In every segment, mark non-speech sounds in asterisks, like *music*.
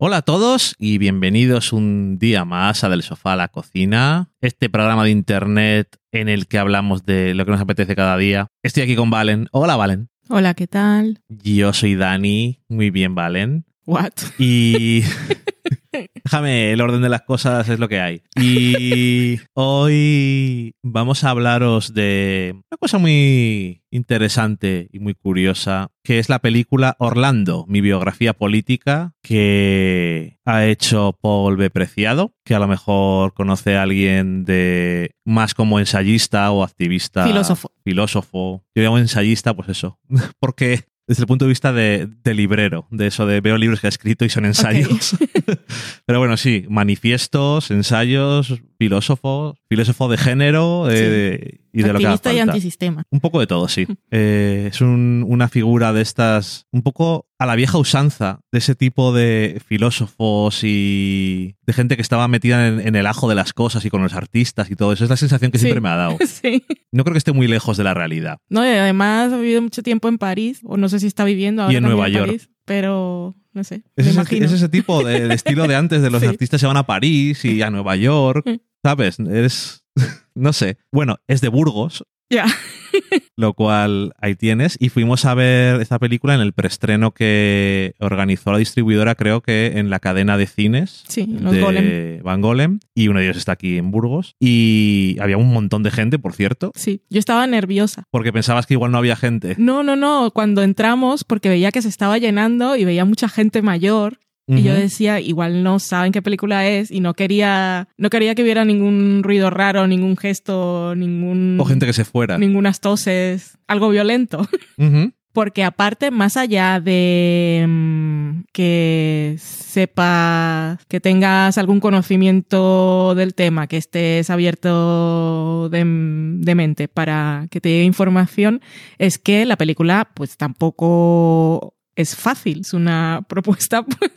Hola a todos y bienvenidos un día más a Del Sofá a la Cocina, este programa de internet en el que hablamos de lo que nos apetece cada día. Estoy aquí con Valen. Hola Valen. Hola, ¿qué tal? Yo soy Dani. Muy bien, Valen. What? Y *laughs* déjame, el orden de las cosas es lo que hay. Y *laughs* hoy vamos a hablaros de una cosa muy interesante y muy curiosa, que es la película Orlando, mi biografía política, que ha hecho Paul B. Preciado, que a lo mejor conoce a alguien de más como ensayista o activista. Filósofo. Filósofo. Yo llamo ensayista, pues eso. *laughs* Porque desde el punto de vista de, de librero, de eso de veo libros que ha escrito y son ensayos. *laughs* Pero bueno, sí, manifiestos, ensayos, filósofo, filósofo de género eh, y de lo que haga y antisistema. Un poco de todo, sí. *laughs* Eh, es un- una figura de estas, un poco a la vieja usanza, de ese tipo de filósofos y de gente que estaba metida en, en el ajo de las cosas y con los artistas y todo eso. Es la sensación que Sí. siempre me ha dado. *laughs* sí. No creo que esté muy lejos de la realidad. No, y además ha vivido mucho tiempo en París, o no sé si está viviendo ahora Y en Nueva York. París, pero no sé, Es me ese, imagino. es ese tipo de, de estilo de antes, de los *laughs* Sí. artistas se van a París y a Nueva York. ¿sabes? Es, no sé. Bueno, es de Burgos, Ya. *laughs* lo cual ahí tienes. Y fuimos a ver esta película en el preestreno que organizó la distribuidora, creo que en la cadena de cines. Sí, los de golem. Van Golem y uno de ellos está aquí en Burgos y había un montón de gente por cierto Sí, yo estaba nerviosa. porque pensabas que igual no había gente No, no, no, cuando entramos, porque veía que se estaba llenando y veía mucha gente mayor. Y yo decía, igual no saben qué película es y no quería, no quería que hubiera ningún ruido raro, ningún gesto, ningún, o gente que se fuera. ningunas toses, algo violento. *laughs* Porque aparte, más allá de mm, que sepas, que tengas algún conocimiento del tema, que estés abierto de, de mente para que te llegue información, es que la película pues tampoco es fácil. Es una *laughs* propuesta pues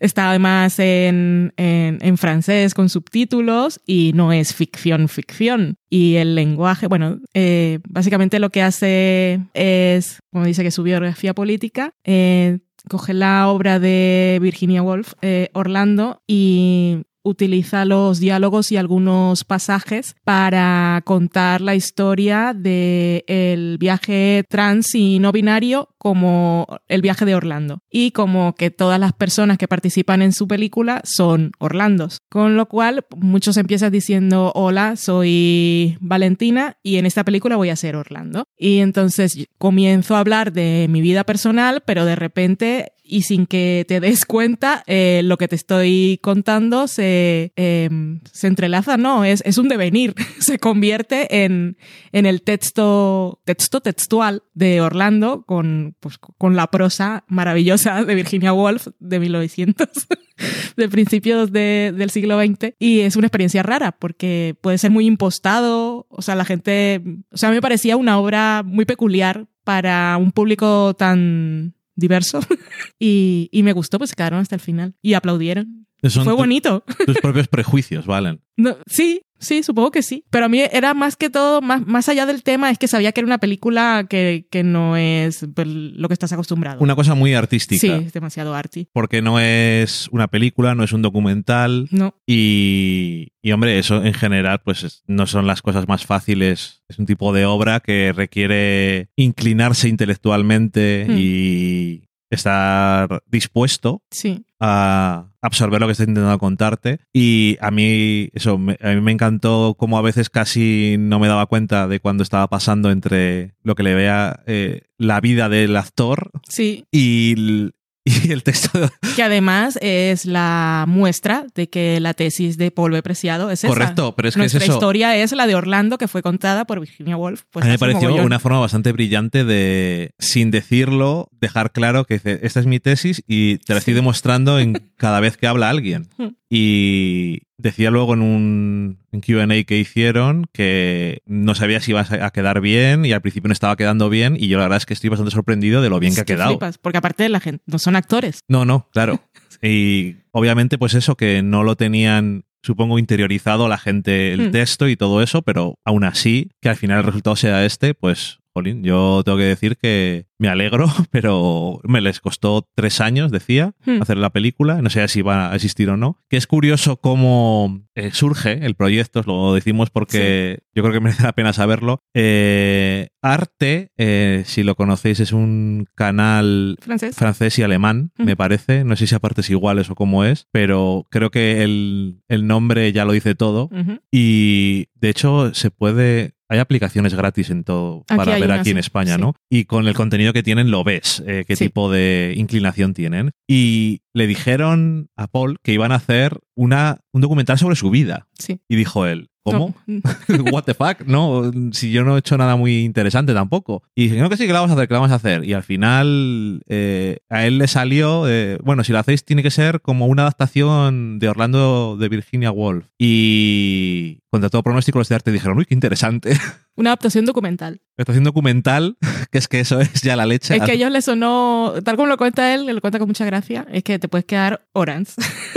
está además en, en, francés con subtítulos y no es ficción, ficción. Y el lenguaje, bueno, eh, básicamente lo que hace es, como dice que su biografía política, eh, coge la obra de Virginia Woolf, eh, Orlando, y utiliza los diálogos y algunos pasajes para contar la historia del el viaje trans y no binario como el viaje de Orlando. Y como que todas las personas que participan en su película son Orlandos. Con lo cual, muchos empiezan diciendo, hola, soy Valentina y en esta película voy a ser Orlando. Y entonces comienzo a hablar de mi vida personal, pero de repente y sin que te des cuenta, eh, lo que te estoy contando se, eh, se entrelaza, no, es, es un devenir, *laughs* se convierte en, en el texto, texto textual de Orlando con, pues, con la prosa maravillosa de Virginia Woolf de 1900, *laughs* de principios de- del siglo XX. Y es una experiencia rara porque puede ser muy impostado, o sea, la gente, o sea, me parecía una obra muy peculiar para un público tan diverso *laughs* y, y me gustó, pues se quedaron hasta el final y aplaudieron. Son Fue bonito. tus propios prejuicios valen *laughs* No, sí, sí, supongo que sí. Pero a mí era más que todo, más, más allá del tema, es que sabía que era una película que, que no es pues, lo que estás acostumbrado. una cosa muy artística sí, es demasiado arty. porque no es una película no es un documental No, Y, y, hombre, eso en general, pues es- no son las cosas más fáciles. Es un tipo de obra que requiere inclinarse intelectualmente Hmm. y estar dispuesto sí. a absorber lo que está intentando contarte. Y a mí, eso, me- a mí me encantó como a veces casi no me daba cuenta de cuando estaba pasando entre lo que le vea eh, la vida del actor Sí, y *laughs* y el texto que además es la muestra de que la tesis de Paul B. Preciado es esa. correcto, pero es que es Nuestra eso. historia es la de Orlando, que fue contada por Virginia Woolf. Pues a mí me pareció mogollón. una forma bastante brillante de, sin decirlo, dejar claro que dice, esta es mi tesis y te la estoy Sí. demostrando en *laughs* cada vez que habla alguien. Y decía luego en un QA que hicieron que no sabía si iba a quedar bien y al principio no estaba quedando bien y yo la verdad es que estoy bastante sorprendido de lo bien Es que ha que quedado. flipas, porque aparte de la gente, no son actores. No, no, claro. *laughs* Y obviamente pues eso que no lo tenían supongo interiorizado la gente el Hmm. texto y todo eso, pero aún así que al final el resultado sea este, pues jolín, yo tengo que decir que me alegro, *laughs* pero me les costó tres años, decía, Hmm. hacer la película. No sé si va a existir o no. Que es curioso cómo eh, surge el proyecto, lo decimos porque yo creo que *laughs* merece la pena saberlo. Eh, Arte, eh, si lo conocéis, es un canal Francés. francés y alemán, Ujú. me parece. No sé si a partes iguales o cómo es, pero creo que el, el nombre ya lo dice todo. Y de hecho se puede... Hay aplicaciones gratis en todo Aquí para ver una, aquí en España, sí. ¿no? Y con el contenido que tienen lo ves, eh, qué Sí. tipo de inclinación tienen. Y le dijeron a Paul que iban a hacer una, un documental sobre su vida. Sí. Y dijo él, ¿cómo? No. *laughs* What the fuck, ¿no? Si yo no he hecho nada muy interesante tampoco. Y dije, no, que sí, que la vamos a hacer, que la vamos a hacer. Y al final eh, a él le salió, eh, bueno, si lo hacéis tiene que ser como una adaptación de Orlando de Virginia Woolf. Y contra todo pronóstico los de arte dijeron, uy, qué interesante. *laughs* Una adaptación documental. Estación documental, *laughs* que es que eso es ya la leche. Es que a ellos les sonó, tal como lo cuenta él, lo cuenta con mucha gracia, es que te puedes quedar horas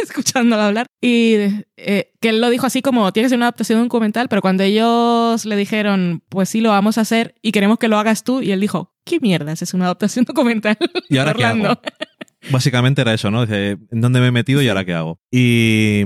escuchándolo hablar. Y eh, que él lo dijo así como, tiene que ser una adaptación documental, pero cuando ellos le dijeron, pues sí, lo vamos a hacer y queremos que lo hagas tú, y él dijo, ¿qué mierdas? Es una adaptación documental. ¿Y ahora qué hago? *laughs* Básicamente era eso, ¿no? Dice, ¿en dónde me he metido y ahora qué hago? Y,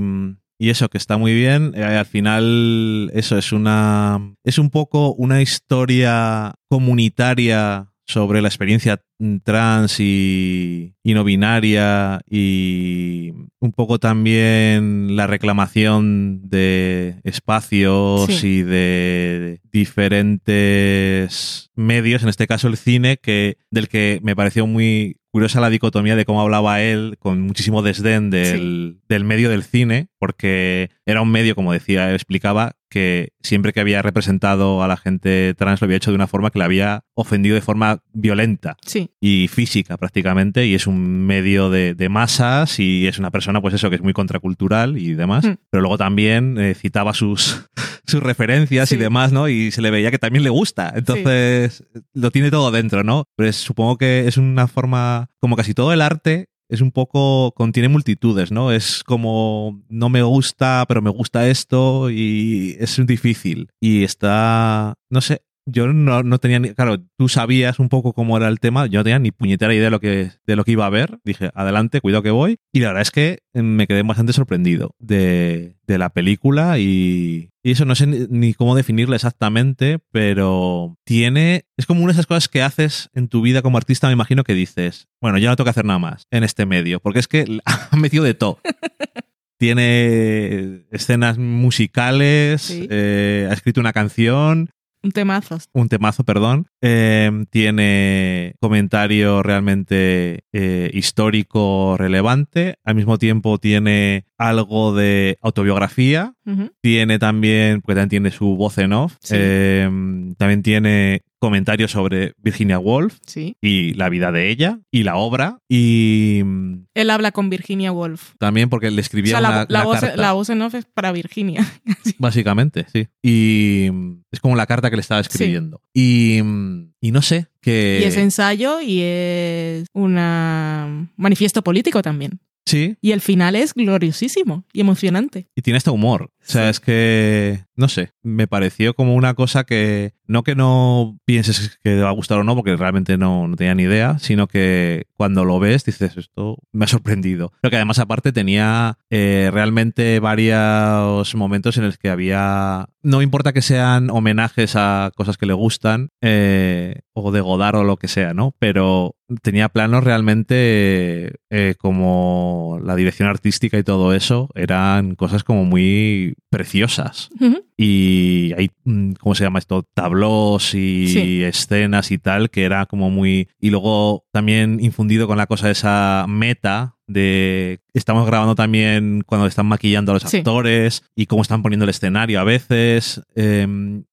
y eso, que está muy bien. Eh, al final, eso es una. Es un poco una historia comunitaria sobre la experiencia trans y, y no binaria y un poco también la reclamación de espacios Sí. y de diferentes medios, en este caso el cine, que del que me pareció muy curiosa la dicotomía de cómo hablaba él con muchísimo desdén del, del medio del cine, porque era un medio, como decía, explicaba, que siempre que había representado a la gente trans lo había hecho de una forma que le había ofendido de forma violenta Sí, y física prácticamente, y es un medio de, de masas y es una persona, pues eso, que es muy contracultural y demás, Mm. pero luego también eh, citaba sus, *laughs* sus referencias y demás, ¿no? Y se le veía que también le gusta, entonces lo tiene todo dentro, ¿no? Pues supongo que es una forma, como casi todo el arte, es un poco, contiene multitudes, ¿no? Es como, no me gusta, pero me gusta esto y es difícil. Y está, no sé, yo no, no tenía ni, claro, tú sabías un poco cómo era el tema, yo no tenía ni puñetera idea de lo que, de lo que iba a ver. Dije, adelante, cuidado que voy. Y la verdad es que eh, me quedé bastante sorprendido de, de la película y, y eso no sé ni, ni cómo definirla exactamente, pero tiene, es como una de esas cosas que haces en tu vida como artista, me imagino que dices, bueno, ya no tengo que hacer nada más en este medio, porque es que *laughs* ha metido de todo. *laughs* Tiene escenas musicales, Sí. eh, ha escrito una canción, un temazo. un temazo, perdón. Eh, tiene comentario realmente eh, histórico relevante. Al mismo tiempo tiene algo de autobiografía. Tiene también, porque también tiene su voz en off. Sí. Eh, también tiene comentarios sobre Virginia Woolf Sí. y la vida de ella y la obra. Y mm, Él habla con Virginia Woolf. también porque le O escribía la, la voz, carta. la voz en off es para Virginia. *laughs* Básicamente, sí. Y mm, es como la carta que le estaba escribiendo. Y, mm, y no sé, que... Y es ensayo y es un manifiesto político también. Sí, Y el final es gloriosísimo y emocionante. y tiene este humor. O sea, Sí. es que, no sé, me pareció como una cosa que, no que no pienses que te va a gustar o no, porque realmente no, no tenía ni idea, sino que cuando lo ves dices, esto me ha sorprendido. Pero que además aparte tenía eh, realmente varios momentos en los que había, no importa que sean homenajes a cosas que le gustan, eh, o de Godard o lo que sea, ¿no? Pero tenía planos realmente eh, como la dirección artística y todo eso, eran cosas como muy preciosas. Y hay, mm, ¿cómo se llama esto? Tablós y Sí. escenas y tal, que era como muy... Y luego también infundido con la cosa de esa meta de... Estamos grabando también cuando están maquillando a los Sí. actores y cómo están poniendo el escenario a veces. Eh,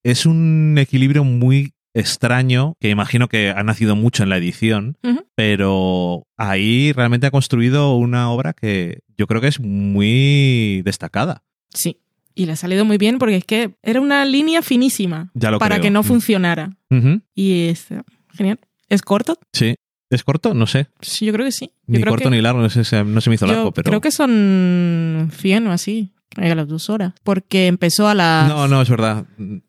es un equilibrio muy extraño que imagino que ha nacido mucho en la edición, pero ahí realmente ha construido una obra que yo creo que es muy destacada. Sí. Y le ha salido muy bien porque es que era una línea finísima Ya lo para creo. que no Mm. funcionara. Y es eh, genial. ¿Es corto? Sí. ¿Es corto? No sé. Sí, yo creo que sí. Yo Ni creo corto que- ni largo, no, sé, no se me hizo yo largo, pero. creo que son 100 o así. A las dos horas, porque empezó a las... No, no, es verdad.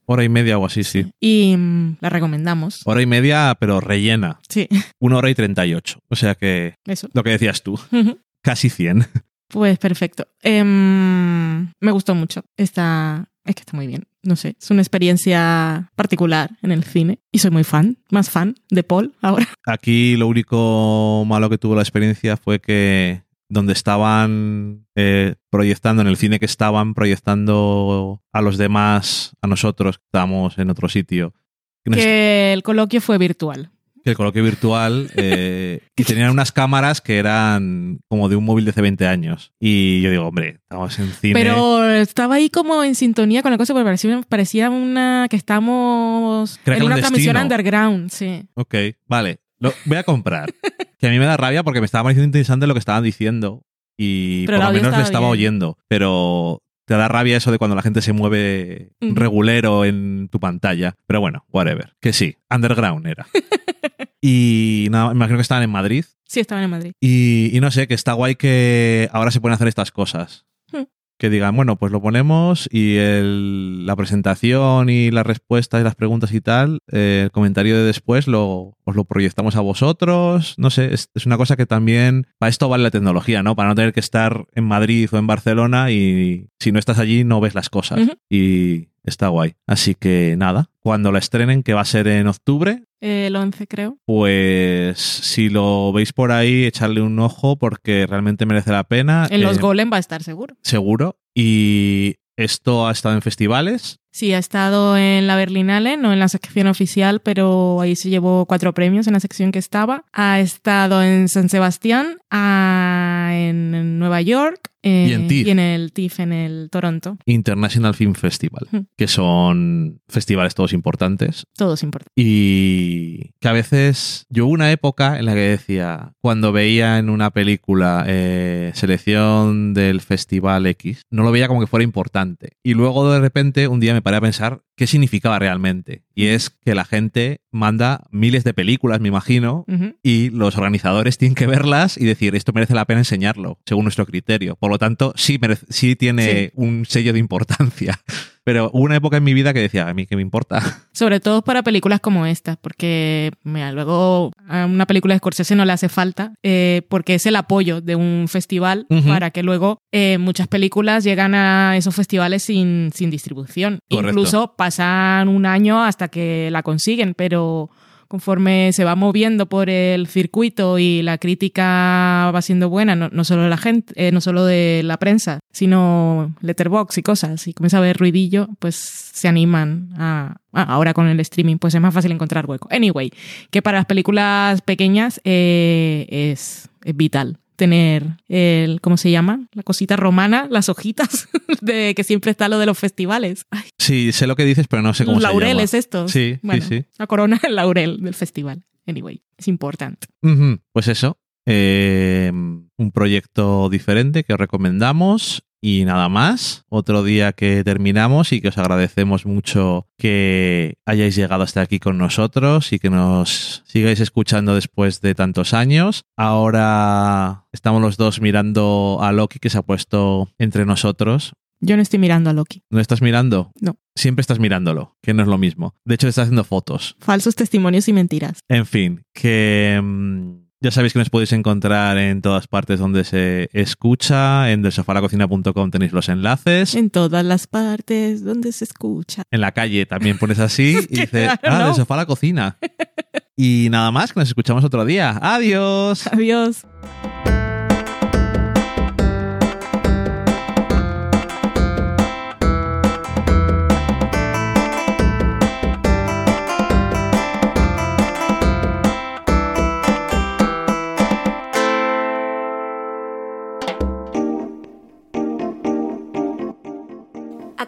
Hora y media o así, sí. Y mm, la recomendamos. Hora y media, pero rellena. Sí, Una hora y treinta y ocho. O sea que eso. lo que decías tú, casi cien. Pues perfecto. Em, me gustó mucho. Está, es que está muy bien. No sé, es una experiencia particular en el cine. Y soy muy fan, más fan de Paul ahora. Aquí lo único malo que tuvo la experiencia fue que donde estaban eh, proyectando, en el cine que estaban proyectando a los demás, a nosotros, que estábamos en otro sitio. que nos- Que el coloquio fue virtual. que el coloquio virtual *laughs* eh, y tenían unas cámaras que eran como de un móvil de hace 20 años. Y yo digo, hombre, estamos en cine. Pero estaba ahí como en sintonía con la cosa porque parecía, parecía una que estamos Creo que en una transmisión underground, sí. Ok, vale. Lo voy a comprar. que a mí me da rabia porque me estaba pareciendo interesante lo que estaban diciendo y Pero por lo menos le estaba bien. oyendo. Pero te da rabia eso de cuando la gente se mueve regulero en tu pantalla. Pero bueno, whatever. Que sí, underground era. *laughs* y nada, me imagino que estaban en Madrid. Sí, estaban en Madrid. Y, y no sé, que está guay que ahora se pueden hacer estas cosas. Que digan, bueno, pues lo ponemos y el- la presentación y las respuestas y las preguntas y tal, eh, el comentario de después lo, os lo proyectamos a vosotros. No sé, es, es una cosa que también, para esto vale la tecnología, ¿no? Para no tener que estar en Madrid o en Barcelona y si no estás allí no ves las cosas. Y está guay. Así que nada, cuando la estrenen, que va a ser en octubre, El 11, creo. pues si lo veis por ahí, echarle un ojo porque realmente merece la pena. En los Eh, Golem va a estar seguro. Seguro. Y esto ha estado en festivales. Sí, ha estado en la Berlinale, no en la sección oficial, pero ahí se llevó cuatro premios en la sección que estaba. Ha estado en San Sebastián, ah, en Nueva York eh, Y en TIFF. y en el TIFF en el Toronto. International Film Festival, Hmm. que son festivales todos importantes. Todos importantes. Y que a veces yo hubo una época en la que decía, cuando veía en una película eh, selección del Festival X, no lo veía como que fuera importante. Y luego de repente un día me paré a pensar qué significaba realmente. Y es que la gente manda miles de películas, me imagino, y los organizadores tienen que verlas y decir esto merece la pena enseñarlo, según nuestro criterio. Por lo tanto, sí, sí tiene Sí. un sello de importancia. *laughs* Pero hubo una época en mi vida que decía, a mí qué me importa. *laughs* Sobre todo para películas como esta, porque mira, luego a una película de Scorsese no le hace falta, eh, porque es el apoyo de un festival para que luego eh, muchas películas llegan a esos festivales sin, sin distribución. Correcto. Incluso pasan un año hasta que la consiguen, pero conforme se va moviendo por el circuito y la crítica va siendo buena, no, no solo de la gente, eh, no solo de la prensa, sino letterbox y cosas, y comienza a haber ruidillo, pues se animan a, ah, ahora con el streaming, pues es más fácil encontrar hueco. Anyway, que para las películas pequeñas eh, es vital tener el, ¿cómo se llama? La cosita romana, las hojitas, *laughs* de que siempre está lo de los festivales. Ay, Sí, sé lo que dices, pero no sé cómo los se llama. laureles estos. Sí, sí, Bueno, sí. La corona, el laurel del festival. Anyway, es importante. Pues eso, eh, un proyecto diferente que os recomendamos y nada más. Otro día que terminamos y que os agradecemos mucho que hayáis llegado hasta aquí con nosotros y que nos sigáis escuchando después de tantos años. Ahora estamos los dos mirando a Loki que se ha puesto entre nosotros. Yo no estoy mirando a Loki. ¿No estás mirando? No. Siempre estás mirándolo, que no es lo mismo. De hecho, estás haciendo fotos. Falsos testimonios y mentiras. En fin, que mm, ya sabéis que nos podéis encontrar en todas partes donde se escucha. En delsofalacocina.com tenéis los enlaces. En todas las partes donde se escucha. En la calle también pones así *laughs* y dices, ah, ¿no? del sofá a la cocina. *laughs* Y nada más, que nos escuchamos otro día. Adiós. Adiós.